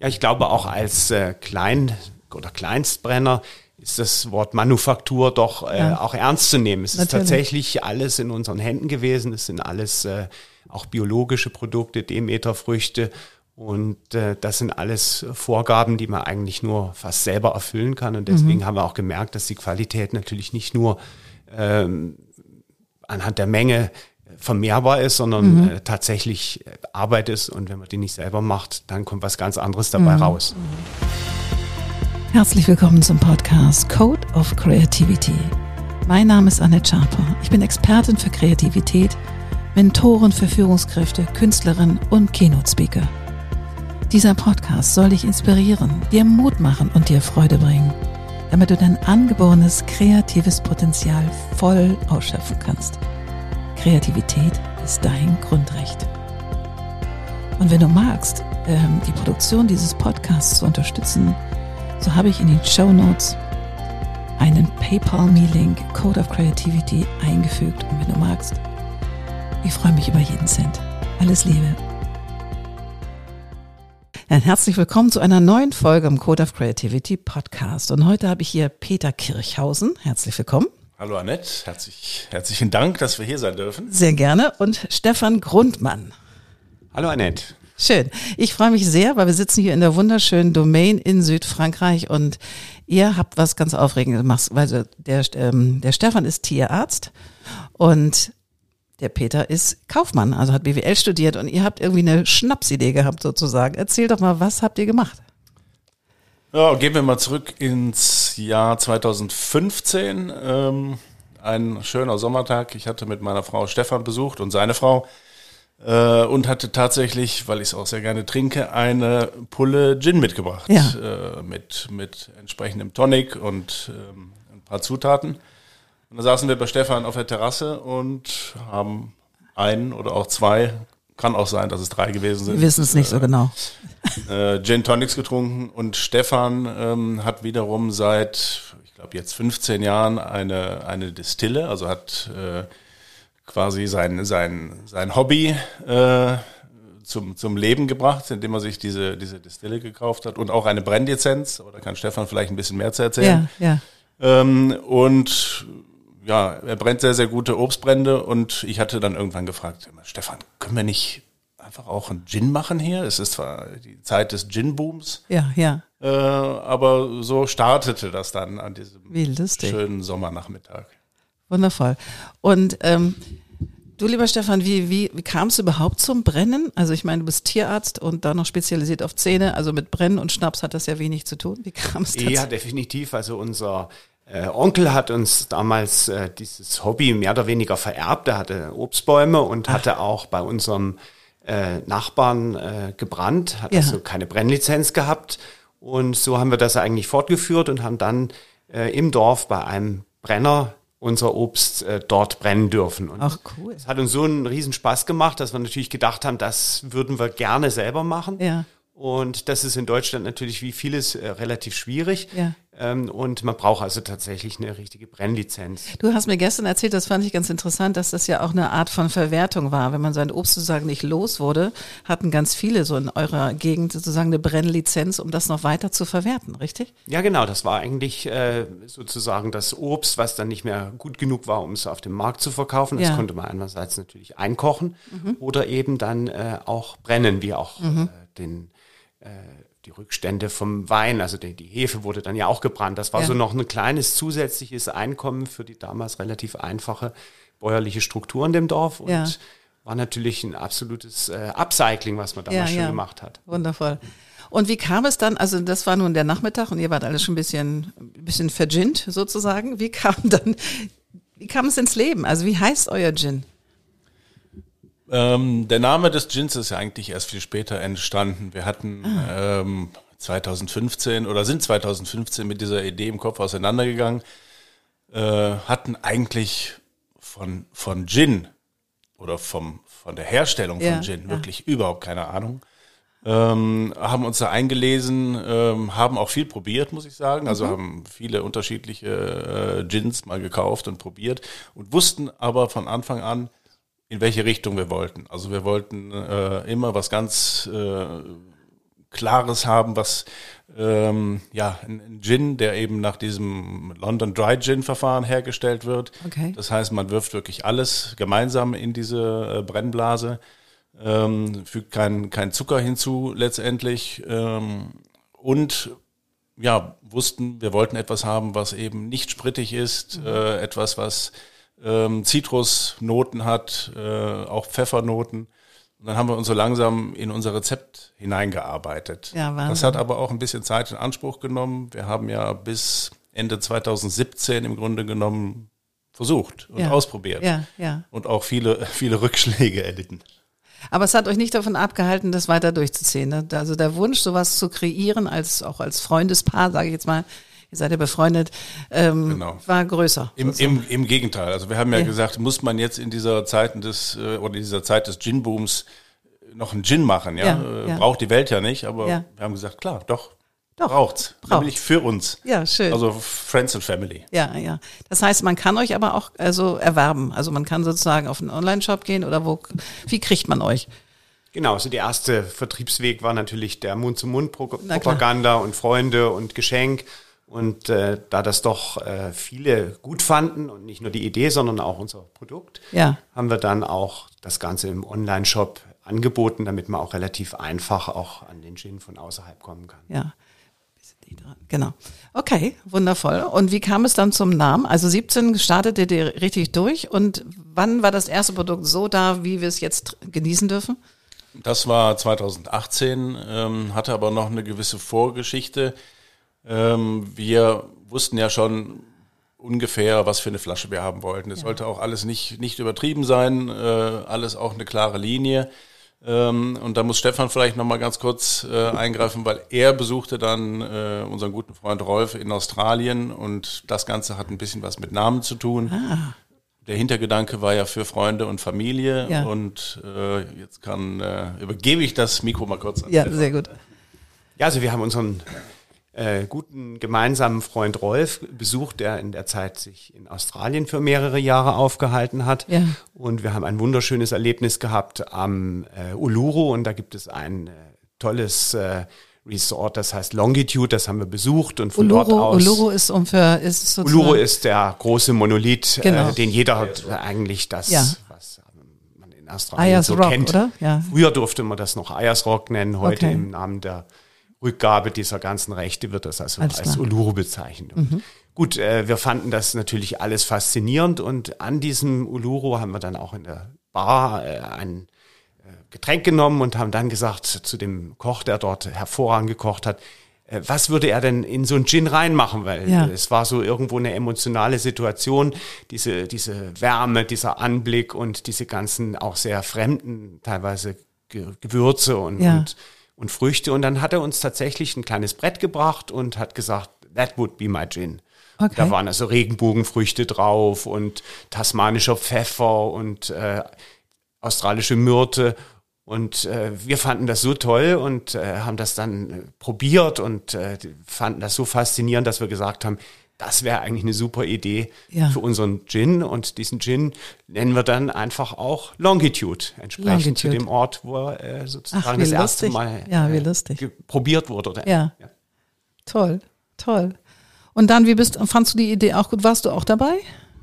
Ja, ich glaube auch als äh, Klein- oder Kleinstbrenner ist das Wort Manufaktur doch äh, ja. auch ernst zu nehmen. Es Natürlich. ist tatsächlich alles in unseren Händen gewesen. Es sind alles äh, auch biologische Produkte, Demeterfrüchte. Und äh, das sind alles Vorgaben, die man eigentlich nur fast selber erfüllen kann. Und deswegen mhm. haben wir auch gemerkt, dass die Qualität natürlich nicht nur ähm, anhand der Menge vermehrbar ist, sondern mhm. äh, tatsächlich Arbeit ist. Und wenn man die nicht selber macht, dann kommt was ganz anderes dabei mhm. raus. Herzlich willkommen zum Podcast Code of Creativity. Mein Name ist Annette Schaper. Ich bin Expertin für Kreativität, Mentorin für Führungskräfte, Künstlerin und Keynote-Speaker. Dieser Podcast soll dich inspirieren, dir Mut machen und dir Freude bringen, damit du dein angeborenes kreatives Potenzial voll ausschöpfen kannst. Kreativität ist dein Grundrecht. Und wenn du magst, ähm, die Produktion dieses Podcasts zu unterstützen, so habe ich in den Show Notes einen PayPal-Me-Link Code of Creativity eingefügt. Und wenn du magst, ich freue mich über jeden Cent. Alles Liebe. Herzlich willkommen zu einer neuen Folge im Code of Creativity Podcast. Und heute habe ich hier Peter Kirchhausen. Herzlich willkommen. Hallo Annette, herzlich, herzlichen Dank, dass wir hier sein dürfen. Sehr gerne. Und Stefan Grundmann. Hallo Annette. Schön. Ich freue mich sehr, weil wir sitzen hier in der wunderschönen Domain in Südfrankreich und ihr habt was ganz Aufregendes gemacht, weil der, ähm, der Stefan ist Tierarzt und der Peter ist Kaufmann, also hat BWL studiert und ihr habt irgendwie eine Schnapsidee gehabt sozusagen. Erzähl doch mal, was habt ihr gemacht? Ja, gehen wir mal zurück ins Jahr 2015. Ähm, ein schöner Sommertag. Ich hatte mit meiner Frau Stefan besucht und seine Frau äh, und hatte tatsächlich, weil ich es auch sehr gerne trinke, eine Pulle Gin mitgebracht. Ja. Äh, mit, mit entsprechendem Tonic und ähm, ein paar Zutaten. Und da saßen wir bei Stefan auf der Terrasse und haben einen oder auch zwei, kann auch sein, dass es drei gewesen sind. Wir wissen es nicht äh, so genau. Äh, Gin Tonics getrunken und Stefan ähm, hat wiederum seit, ich glaube jetzt 15 Jahren eine, eine Distille, also hat äh, quasi sein, sein, sein Hobby äh, zum, zum Leben gebracht, indem er sich diese, diese Distille gekauft hat und auch eine Brennlizenz. Oder kann Stefan vielleicht ein bisschen mehr zu erzählen? Ja, ja. Ähm, und ja, er brennt sehr, sehr gute Obstbrände und ich hatte dann irgendwann gefragt, Stefan, können wir nicht einfach auch einen Gin machen hier? Es ist zwar die Zeit des Gin-Booms. Ja, ja. Äh, aber so startete das dann an diesem schönen Sommernachmittag. Wundervoll. Und ähm, du, lieber Stefan, wie, wie, wie kam es überhaupt zum Brennen? Also ich meine, du bist Tierarzt und da noch spezialisiert auf Zähne. Also mit Brennen und Schnaps hat das ja wenig zu tun. Wie kam es dazu? Ja, definitiv. Also unser äh, Onkel hat uns damals äh, dieses Hobby mehr oder weniger vererbt. Er hatte Obstbäume und Ach. hatte auch bei unserem äh, Nachbarn äh, gebrannt, hat ja. also keine Brennlizenz gehabt. Und so haben wir das eigentlich fortgeführt und haben dann äh, im Dorf bei einem Brenner unser Obst äh, dort brennen dürfen. Und Ach cool. Es hat uns so einen riesen Spaß gemacht, dass wir natürlich gedacht haben, das würden wir gerne selber machen. Ja. Und das ist in Deutschland natürlich wie vieles äh, relativ schwierig. Ja. Ähm, und man braucht also tatsächlich eine richtige Brennlizenz. Du hast mir gestern erzählt, das fand ich ganz interessant, dass das ja auch eine Art von Verwertung war. Wenn man sein Obst sozusagen nicht los wurde, hatten ganz viele so in eurer Gegend sozusagen eine Brennlizenz, um das noch weiter zu verwerten, richtig? Ja, genau. Das war eigentlich äh, sozusagen das Obst, was dann nicht mehr gut genug war, um es auf dem Markt zu verkaufen. Das ja. konnte man einerseits natürlich einkochen mhm. oder eben dann äh, auch brennen, wie auch mhm. äh, den äh, die Rückstände vom Wein, also die, die, Hefe wurde dann ja auch gebrannt. Das war ja. so noch ein kleines zusätzliches Einkommen für die damals relativ einfache bäuerliche Struktur in dem Dorf und ja. war natürlich ein absolutes äh, Upcycling, was man damals ja, schon gemacht hat. Wundervoll. Und wie kam es dann, also das war nun der Nachmittag und ihr wart alle schon ein bisschen, ein bisschen vergint sozusagen. Wie kam dann, wie kam es ins Leben? Also wie heißt euer Gin? Ähm, der Name des Gins ist ja eigentlich erst viel später entstanden. Wir hatten ah. ähm, 2015 oder sind 2015 mit dieser Idee im Kopf auseinandergegangen, äh, hatten eigentlich von, von Gin oder vom, von der Herstellung von ja, Gin ja. wirklich überhaupt keine Ahnung. Ähm, haben uns da eingelesen, ähm, haben auch viel probiert, muss ich sagen. Also mhm. haben viele unterschiedliche äh, Gins mal gekauft und probiert und wussten aber von Anfang an, in welche Richtung wir wollten. Also wir wollten äh, immer was ganz äh, Klares haben, was ähm, ja ein Gin, der eben nach diesem London Dry Gin Verfahren hergestellt wird. Okay. Das heißt, man wirft wirklich alles gemeinsam in diese äh, Brennblase, ähm, fügt kein, kein Zucker hinzu letztendlich ähm, und ja, wussten, wir wollten etwas haben, was eben nicht sprittig ist, mhm. äh, etwas, was ähm, Zitrusnoten hat, äh, auch Pfeffernoten. Und dann haben wir uns so langsam in unser Rezept hineingearbeitet. Ja, Wahnsinn. das hat aber auch ein bisschen Zeit in Anspruch genommen. Wir haben ja bis Ende 2017 im Grunde genommen versucht und ja. ausprobiert. Ja, ja. Und auch viele, viele Rückschläge erlitten. Aber es hat euch nicht davon abgehalten, das weiter durchzuziehen. Ne? Also der Wunsch, sowas zu kreieren, als auch als Freundespaar, sage ich jetzt mal, ihr seid ja befreundet, ähm, genau. war größer. Im, im, Im Gegenteil. Also wir haben ja, ja, gesagt, muss man jetzt in dieser Zeit des äh, oder in dieser Zeit des Gin-Booms noch einen Gin machen, ja? ja, äh, ja. Braucht die Welt ja nicht, aber wir haben gesagt, klar, doch. Doch, braucht's. Braucht. Nämlich für uns. Ja, schön. Also Friends and Family. Ja, ja. Das heißt, man kann euch aber auch also erwerben. Also man kann sozusagen auf einen Online-Shop gehen oder wo, wie kriegt man euch? Genau, also der erste Vertriebsweg war natürlich der Mund-zu-Mund-Propaganda und Freunde und Geschenk. Und äh, da das doch äh, viele gut fanden und nicht nur die Idee, sondern auch unser Produkt, ja. haben wir dann auch das Ganze im Online-Shop angeboten, damit man auch relativ einfach auch an den Gin von außerhalb kommen kann. Ja. Genau. Okay, wundervoll. Und wie kam es dann zum Namen? Also 17 startete ihr richtig durch und wann war das erste Produkt so da, wie wir es jetzt genießen dürfen? Das war 2018, ähm, hatte aber noch eine gewisse Vorgeschichte. Ähm, wir wussten ja schon ungefähr, was für eine Flasche wir haben wollten. Es ja. sollte auch alles nicht, nicht übertrieben sein, äh, alles auch eine klare Linie. Ähm, und da muss Stefan vielleicht nochmal ganz kurz äh, eingreifen, weil er besuchte dann äh, unseren guten Freund Rolf in Australien und das Ganze hat ein bisschen was mit Namen zu tun. Ah. Der Hintergedanke war ja für Freunde und Familie ja. und äh, jetzt kann äh, übergebe ich das Mikro mal kurz an. Ja, Stefan. sehr gut. Ja, also wir haben unseren äh, guten gemeinsamen Freund Rolf besucht, der in der Zeit sich in Australien für mehrere Jahre aufgehalten hat. Ja. Und wir haben ein wunderschönes Erlebnis gehabt am äh, Uluru und da gibt es ein äh, tolles äh, Resort, das heißt Longitude, das haben wir besucht und von Uluru, dort aus. Uluru ist um für ist sozusagen Uluru ist der große Monolith, äh, genau. äh, den jeder hat, eigentlich das, ja. was man in Australien Ayers so Rock, kennt. Oder? Ja. Früher durfte man das noch Ayers Rock nennen, heute okay. im Namen der Rückgabe dieser ganzen Rechte wird das also alles als Uluru bezeichnet. Mhm. Gut, äh, wir fanden das natürlich alles faszinierend und an diesem Uluru haben wir dann auch in der Bar äh, ein äh, Getränk genommen und haben dann gesagt zu dem Koch, der dort hervorragend gekocht hat, was würde er denn in so ein Gin reinmachen? Weil ja. es war so irgendwo eine emotionale Situation, diese, diese Wärme, dieser Anblick und diese ganzen auch sehr fremden teilweise Gewürze und, ja. und und Früchte. Und dann hat er uns tatsächlich ein kleines Brett gebracht und hat gesagt, that would be my gin. Okay. Da waren also Regenbogenfrüchte drauf und tasmanischer Pfeffer und äh, australische Myrte. Und äh, wir fanden das so toll und äh, haben das dann äh, probiert und äh, fanden das so faszinierend, dass wir gesagt haben, das wäre eigentlich eine super Idee ja. für unseren Gin. Und diesen Gin nennen wir dann einfach auch Longitude, entsprechend Longitude. zu dem Ort, wo er äh, sozusagen Ach, das erste Mal ja, wie lustig. probiert wurde. Oder? Ja. ja. Toll, toll. Und dann, wie bist, fandst du die Idee auch gut? Warst du auch dabei?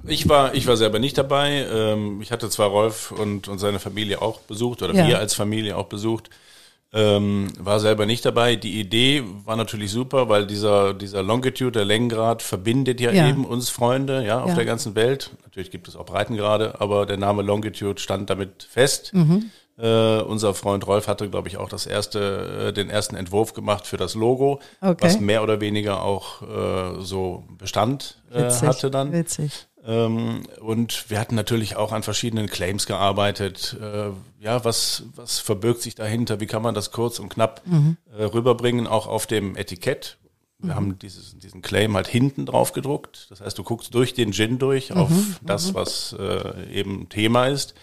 Ich war, ich war selber nicht dabei. Ähm, ich hatte zwar Rolf und, und seine Familie auch besucht oder ja. wir als Familie auch besucht. Ähm, war selber nicht dabei. Die Idee war natürlich super, weil dieser, dieser Longitude, der Längengrad, verbindet ja, ja. eben uns Freunde, ja, auf ja. der ganzen Welt. Natürlich gibt es auch Breitengrade, aber der Name Longitude stand damit fest. Mhm. Äh, unser Freund Rolf hatte, glaube ich, auch das erste, äh, den ersten Entwurf gemacht für das Logo, okay. was mehr oder weniger auch äh, so Bestand äh, hatte dann. Witzig. Ähm, und wir hatten natürlich auch an verschiedenen Claims gearbeitet. Äh, ja, was, was verbirgt sich dahinter? Wie kann man das kurz und knapp mhm. äh, rüberbringen, auch auf dem Etikett? Wir mhm. haben dieses, diesen Claim halt hinten drauf gedruckt. Das heißt, du guckst durch den Gin durch auf mhm. das, mhm. was äh, eben Thema ist.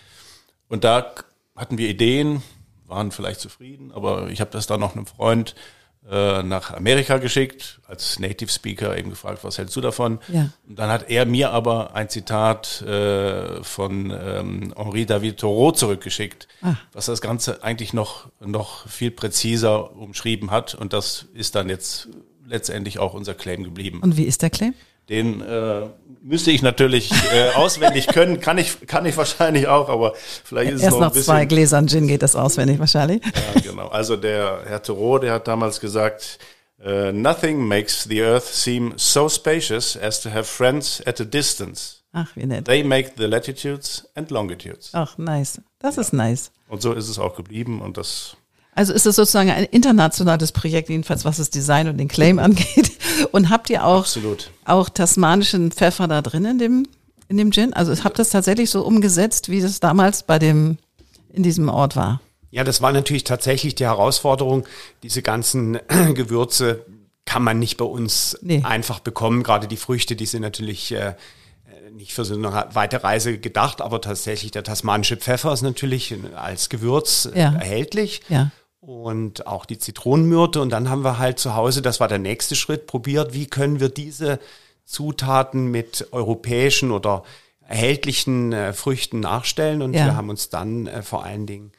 Und da hatten wir Ideen, waren vielleicht zufrieden, aber ich habe das dann noch einem Freund äh, nach Amerika geschickt, als Native Speaker eben gefragt, was hältst du davon? Ja. Und dann hat er mir aber ein Zitat äh, von ähm, Henri David Thoreau zurückgeschickt, Ah. was das Ganze eigentlich noch, noch viel präziser umschrieben hat. Und das ist dann jetzt letztendlich auch unser Claim geblieben. Und wie ist der Claim? Den äh, müsste ich natürlich äh, auswendig können, kann ich, kann ich wahrscheinlich auch, aber vielleicht ist es Erst noch nach ein bisschen. zwei Gläsern Gin geht das auswendig wahrscheinlich. Ja, genau. Also der Herr Thoreau, der hat damals gesagt, äh, nothing makes the earth seem so spacious as to have friends at a distance. Ach, wie nett. They make the latitudes and longitudes. Ach, nice. Das ist nice. Und so ist es auch geblieben und das Also ist es sozusagen ein internationales Projekt, jedenfalls was das Design und den Claim angeht. Und habt ihr auch, absolut. auch tasmanischen Pfeffer da drin in dem, in dem Gin? Also habt ihr das tatsächlich so umgesetzt, wie es damals bei dem, in diesem Ort war? Ja, das war natürlich tatsächlich die Herausforderung. Diese ganzen Gewürze kann man nicht bei uns Nee. einfach bekommen. Gerade die Früchte, die sind natürlich äh, nicht für so eine weite Reise gedacht, aber tatsächlich der tasmanische Pfeffer ist natürlich als Gewürz Ja. erhältlich. Ja. Und auch die Zitronenmyrte. Und dann haben wir halt zu Hause, das war der nächste Schritt, probiert, wie können wir diese Zutaten mit europäischen oder erhältlichen äh, Früchten nachstellen. Und Ja. wir haben uns dann äh, vor allen Dingen,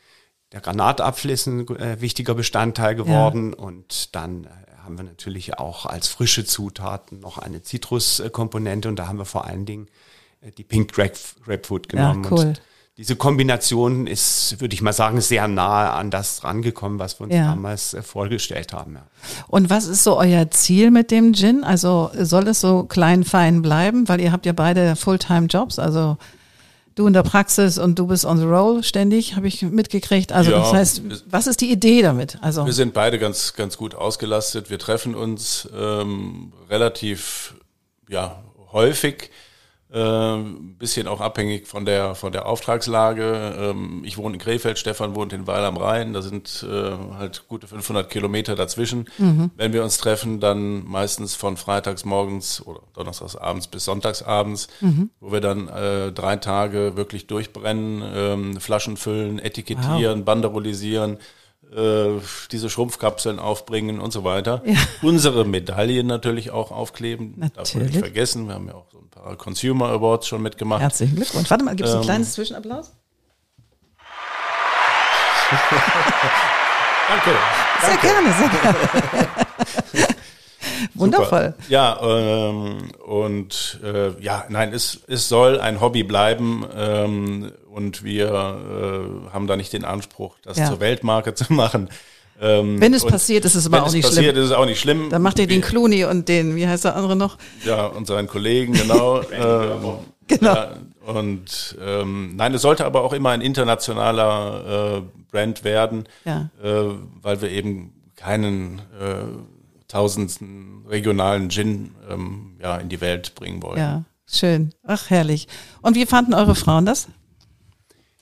der Granatapfel ist ein äh, wichtiger Bestandteil geworden. Und dann äh, haben wir natürlich auch als frische Zutaten noch eine Zitruskomponente. Und da haben wir vor allen Dingen äh, die Pink Grape, Grapefruit Ja, genommen. cool. Und diese Kombination ist, würde ich mal sagen, sehr nahe an das rangekommen, was wir uns Ja. damals äh, vorgestellt haben. Ja. Und was ist so euer Ziel mit dem Gin? Also soll es so klein, fein bleiben? Weil ihr habt ja beide Fulltime-Jobs, also du in der Praxis und du bist on the roll ständig, habe ich mitgekriegt. Also Ja, das heißt, was ist die Idee damit? Also Wir sind beide ganz, ganz gut ausgelastet. Wir treffen uns ähm, relativ ja, häufig. Ein bisschen auch abhängig von der, von der Auftragslage. Ähm, ich wohne in Krefeld, Stefan wohnt in Weil am Rhein. Da sind äh, halt gute 500 Kilometer dazwischen. Wenn wir uns treffen, dann meistens von freitags morgens oder donnerstags abends bis sonntags abends, wo wir dann äh, drei Tage wirklich durchbrennen, ähm, Flaschen füllen, etikettieren, banderolisieren, äh, diese Schrumpfkapseln aufbringen und so weiter. Ja. Unsere Medaillen natürlich auch aufkleben. Darf man Natürlich. nicht vergessen. Wir haben ja auch so ein paar Consumer Awards schon mitgemacht. herzlichen Glückwunsch. Warte mal, gibt es ein Ähm, kleines Zwischenapplaus? Danke. Sehr gerne, sehr gerne. Wundervoll. Super. Ja, ähm, und äh, ja, nein, es, es soll ein Hobby bleiben ähm, und wir äh, haben da nicht den Anspruch, das Ja. zur Weltmarke zu machen. Ähm, Wenn es passiert, ist es aber wenn auch es nicht passiert, schlimm. ist es auch nicht schlimm. Dann macht ihr den Clooney und den, wie heißt der andere noch? Ja, und seinen Kollegen, genau. ähm, Genau. Ja, und ähm, nein, es sollte aber auch immer ein internationaler äh, Brand werden, Ja. äh, weil wir eben keinen äh, tausendsten regionalen Gin ähm, ja, in die Welt bringen wollen. Ja, schön. Ach, herrlich. Und wie fanden eure Frauen das?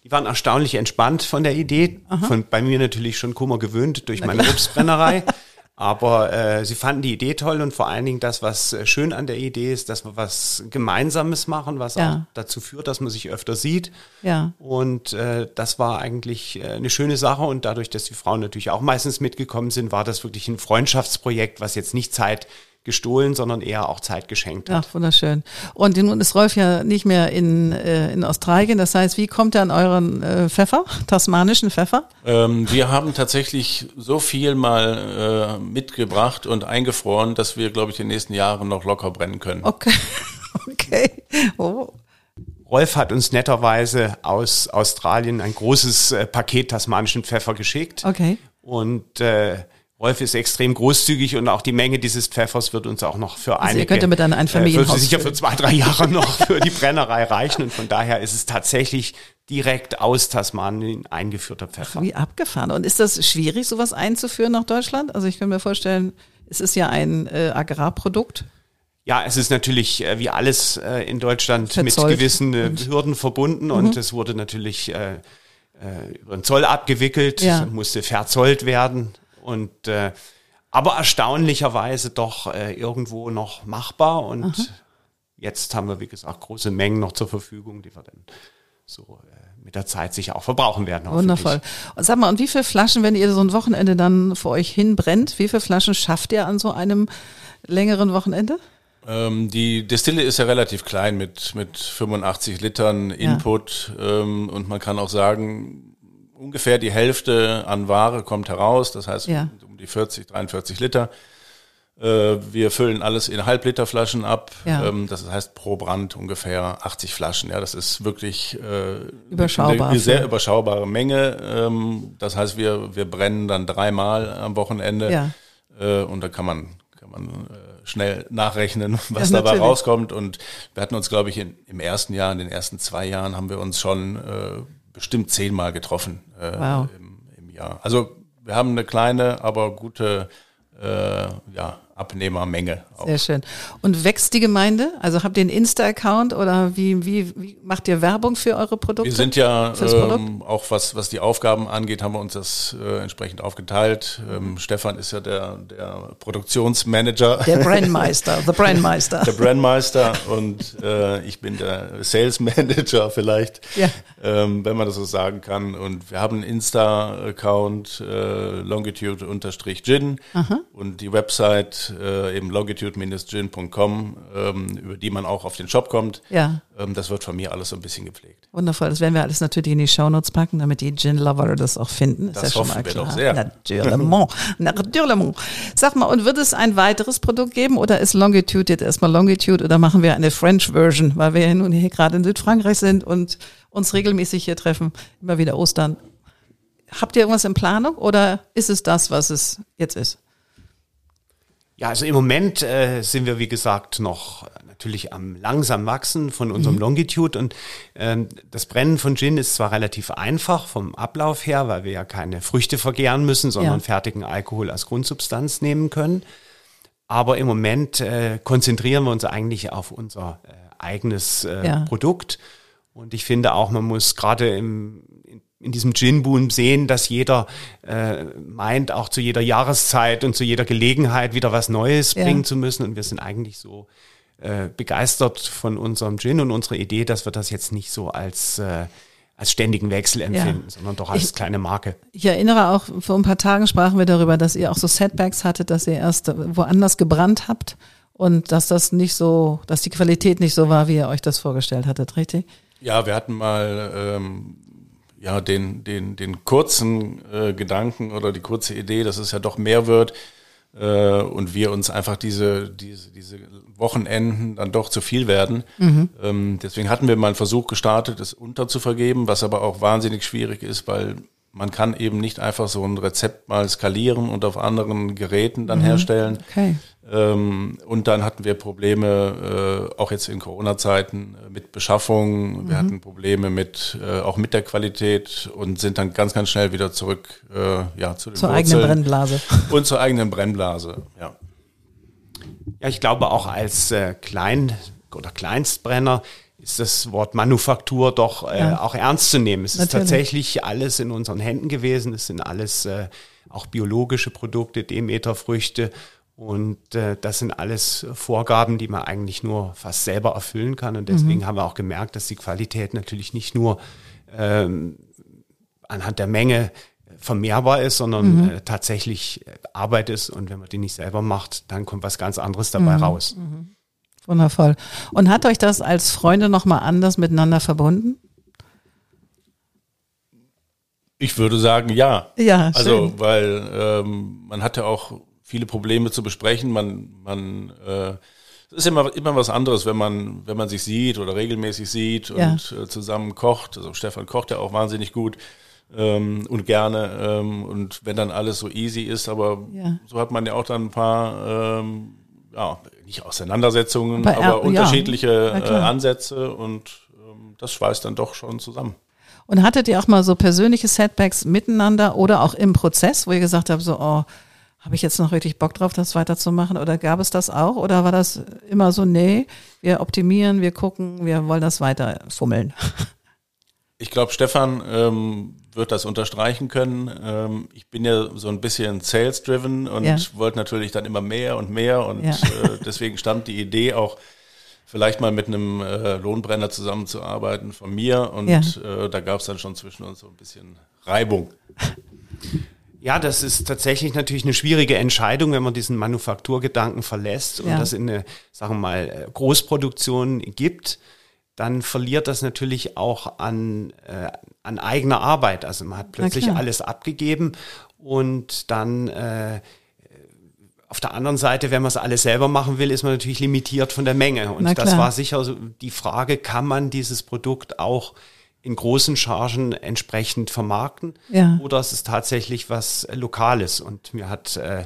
Die waren erstaunlich entspannt von der Idee. Von, bei mir natürlich schon Kummer gewöhnt durch meine Obstbrennerei. Aber äh, sie fanden die Idee toll und vor allen Dingen das, was äh, schön an der Idee ist, dass wir was Gemeinsames machen, was Ja. auch dazu führt, dass man sich öfter sieht. Ja. Und äh, das war eigentlich äh, eine schöne Sache. Und dadurch, dass die Frauen natürlich auch meistens mitgekommen sind, war das wirklich ein Freundschaftsprojekt, was jetzt nicht Zeit gestohlen, sondern eher auch Zeit geschenkt hat. Ach, wunderschön. Und nun ist Rolf ja nicht mehr in, äh, in Australien. Das heißt, wie kommt er an euren äh, Pfeffer, tasmanischen Pfeffer? Ähm, wir haben tatsächlich so viel mal äh, mitgebracht und eingefroren, dass wir, glaube ich, in den nächsten Jahren noch locker brennen können. Okay. Okay. Oh. Rolf hat uns netterweise aus Australien ein großes äh, Paket tasmanischen Pfeffer geschickt. Okay. Und äh, Rolf ist extrem großzügig und auch die Menge dieses Pfeffers wird uns auch noch für Also ihr einige, könnt damit dann ein äh, Familienhaus wird sicher für zwei, drei Jahre noch für die Brennerei reichen. Und von daher ist es tatsächlich direkt aus Tasmanien eingeführter Pfeffer. Wie abgefahren. Und ist das schwierig, sowas einzuführen nach Deutschland? Also ich kann mir vorstellen, es ist ja ein äh, Agrarprodukt. Ja, es ist natürlich äh, wie alles äh, in Deutschland Verzollt mit gewissen äh, Mhm. Hürden verbunden und es wurde natürlich äh, äh, über den Zoll abgewickelt, Ja. musste verzollt werden und äh, aber erstaunlicherweise doch äh, irgendwo noch machbar und jetzt haben wir wie gesagt große Mengen noch zur Verfügung, die wir dann so äh, mit der Zeit sich auch verbrauchen werden. Wundervoll. Sag mal, und wie viele Flaschen, wenn ihr so ein Wochenende dann vor euch hinbrennt, wie viele Flaschen schafft ihr an so einem längeren Wochenende? Ähm, die Destille ist ja relativ klein mit, mit 85 Litern Input ja. ähm, und man kann auch sagen, ungefähr die Hälfte an Ware kommt heraus, das heißt ja. um die 40, 43 Liter. Äh, wir füllen alles in Halbliterflaschen ab. Ja. Ähm, das heißt pro Brand ungefähr 80 Flaschen. Ja, das ist wirklich äh, Überschaubar, eine, sehr überschaubare Menge. Ähm, das heißt, wir, wir brennen dann dreimal am Wochenende. Ja. Äh, und da kann man, kann man schnell nachrechnen, was ja, dabei rauskommt. Und wir hatten uns, glaube ich, in, im ersten Jahr, in den ersten zwei Jahren haben wir uns schon bestimmt zehnmal getroffen äh, wow. im, im, Jahr. Also wir haben eine kleine, aber gute äh, ja, Abnehmermenge. Auch. Sehr schön. Und wächst die Gemeinde? Also habt ihr einen Insta-Account oder wie, wie, wie macht ihr Werbung für eure Produkte? Wir sind ja ähm, auch was, was die Aufgaben angeht, haben wir uns das äh, entsprechend aufgeteilt. Ähm, Stefan ist ja der, der Produktionsmanager. Der Brandmeister, the Brandmeister. der Brandmeister und äh, ich bin der Sales Manager vielleicht, ja. ähm, wenn man das so sagen kann. Und wir haben einen Insta-Account, äh, longitude-gin und die Website äh, eben longitude-gin.com, ähm, über die man auch auf den Shop kommt. Ja. Ähm, das wird von mir alles so ein bisschen gepflegt. Wundervoll. Das werden wir alles natürlich in die Shownotes packen, damit die Gin-Lover das auch finden. Ist das ja hoffen wir doch sehr. Natürlich. Natürlich. Sag mal, und wird es ein weiteres Produkt geben oder ist Longitude jetzt erstmal Longitude oder machen wir eine French Version, weil wir ja nun hier gerade in Südfrankreich sind und uns regelmäßig hier treffen, immer wieder Ostern. Habt ihr irgendwas in Planung oder ist es das, was es jetzt ist? Ja, also im Moment äh, sind wir, wie gesagt, noch natürlich am langsam wachsen von unserem mhm. Longitude und ähm, das Brennen von Gin ist zwar relativ einfach vom Ablauf her, weil wir ja keine Früchte vergären müssen, sondern ja. fertigen Alkohol als Grundsubstanz nehmen können. Aber im Moment äh, konzentrieren wir uns eigentlich auf unser äh, eigenes äh, ja. Produkt. Und ich finde auch, man muss gerade im, in diesem Gin-Boom sehen, dass jeder äh, meint, auch zu jeder Jahreszeit und zu jeder Gelegenheit wieder was Neues ja. bringen zu müssen. Und wir sind eigentlich so äh, begeistert von unserem Gin und unserer Idee, dass wir das jetzt nicht so als äh, als ständigen Wechsel empfinden, ja. sondern doch als ich, kleine Marke. Ich erinnere auch, vor ein paar Tagen sprachen wir darüber, dass ihr auch so Setbacks hattet, dass ihr erst woanders gebrannt habt und dass das nicht so, dass die Qualität nicht so war, wie ihr euch das vorgestellt hattet, richtig? Ja, wir hatten mal ähm, ja, den, den, den kurzen äh, Gedanken oder die kurze Idee, dass es ja doch mehr wird äh, und wir uns einfach diese, diese, diese Wochenenden dann doch zu viel werden. Mhm. Ähm, deswegen hatten wir mal einen Versuch gestartet, es unterzuvergeben, was aber auch wahnsinnig schwierig ist, weil man kann eben nicht einfach so ein Rezept mal skalieren und auf anderen Geräten dann mhm. herstellen. Okay. Ähm, und dann hatten wir Probleme, äh, auch jetzt in Corona-Zeiten, äh, mit Beschaffung. Mhm. Wir hatten Probleme mit, äh, auch mit der Qualität und sind dann ganz, ganz schnell wieder zurück, äh, ja, zu den Zur Wurzeln eigenen Brennblase. Und zur eigenen Brennblase, ja. Ja, ich glaube auch als äh, Klein- oder Kleinstbrenner ist das Wort Manufaktur doch äh, ja. auch ernst zu nehmen. Es Natürlich. ist tatsächlich alles in unseren Händen gewesen. Es sind alles äh, auch biologische Produkte, Demeterfrüchte. Und äh, das sind alles Vorgaben, die man eigentlich nur fast selber erfüllen kann. Und deswegen mhm. haben wir auch gemerkt, dass die Qualität natürlich nicht nur ähm, anhand der Menge vermehrbar ist, sondern mhm. äh, tatsächlich Arbeit ist. Und wenn man die nicht selber macht, dann kommt was ganz anderes dabei mhm. raus. Mhm. Wundervoll. Und hat euch das als Freunde nochmal anders miteinander verbunden? Ich würde sagen, ja. Ja, also, schön. weil ähm, man hatte auch viele Probleme zu besprechen. Man, man äh, es ist immer, immer was anderes, wenn man, wenn man sich sieht oder regelmäßig sieht ja. und äh, zusammen kocht. Also Stefan kocht ja auch wahnsinnig gut ähm, und gerne. Ähm, und wenn dann alles so easy ist, aber ja. so hat man ja auch dann ein paar ähm, ja, nicht Auseinandersetzungen, aber, aber unterschiedliche äh, Ansätze und ähm, das schweißt dann doch schon zusammen. Und hattet ihr auch mal so persönliche Setbacks miteinander oder auch im Prozess, wo ihr gesagt habt, so, oh, habe ich jetzt noch richtig Bock drauf, das weiterzumachen? Oder gab es das auch? Oder war das immer so, nee, wir optimieren, wir gucken, wir wollen das weiter fummeln? Ich glaube, Stefan ähm, wird das unterstreichen können. Ähm, ich bin ja so ein bisschen sales-driven und ja. wollte natürlich dann immer mehr und mehr und ja. äh, deswegen stammt die Idee auch vielleicht mal mit einem äh, Lohnbrenner zusammenzuarbeiten von mir. Und ja. äh, da gab es dann schon zwischen uns so ein bisschen Reibung. Ja, das ist tatsächlich natürlich eine schwierige Entscheidung, wenn man diesen Manufakturgedanken verlässt und ja. das in eine, sagen wir mal, Großproduktion gibt dann verliert das natürlich auch an, äh, an eigener Arbeit. Also man hat plötzlich alles abgegeben und dann äh, auf der anderen Seite, wenn man es alles selber machen will, ist man natürlich limitiert von der Menge. Und das war sicher so die Frage, kann man dieses Produkt auch in großen Chargen entsprechend vermarkten ja. oder ist es tatsächlich was Lokales? Und mir hat äh,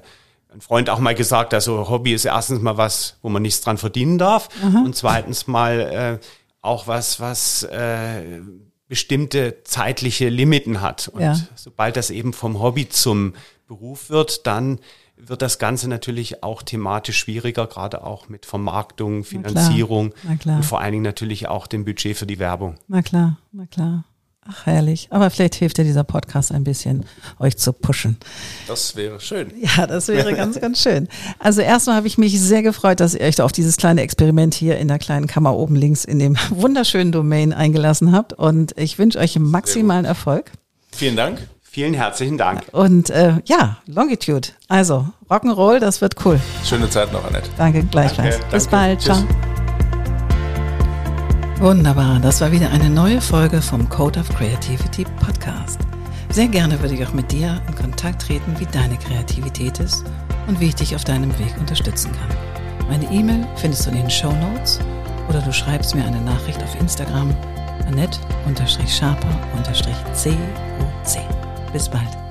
ein Freund auch mal gesagt, also Hobby ist erstens mal was, wo man nichts dran verdienen darf Aha. und zweitens mal äh, auch was, was äh, bestimmte zeitliche Limiten hat. Und ja. sobald das eben vom Hobby zum Beruf wird, dann wird das Ganze natürlich auch thematisch schwieriger, gerade auch mit Vermarktung, Finanzierung na klar, na klar. und vor allen Dingen natürlich auch dem Budget für die Werbung. Na klar, na klar. Ach, herrlich. Aber vielleicht hilft ja dieser Podcast ein bisschen, euch zu pushen. Das wäre schön. Ja, das wäre ganz, ganz schön. Also erstmal habe ich mich sehr gefreut, dass ihr euch auf dieses kleine Experiment hier in der kleinen Kammer oben links in dem wunderschönen Domain eingelassen habt. Und ich wünsche euch maximalen Erfolg. Vielen Dank. Vielen herzlichen Dank. Und äh, ja, Longitude. Also Rock'n'Roll, das wird cool. Schöne Zeit noch, Annette. Danke, gleichfalls. Danke, Bis danke. bald. Tschüss. Ciao. Wunderbar, das war wieder eine neue Folge vom Code of Creativity Podcast. Sehr gerne würde ich auch mit dir in Kontakt treten, wie deine Kreativität ist und wie ich dich auf deinem Weg unterstützen kann. Meine E-Mail findest du in den Show Notes oder du schreibst mir eine Nachricht auf Instagram annette-sharper-coc. Bis bald.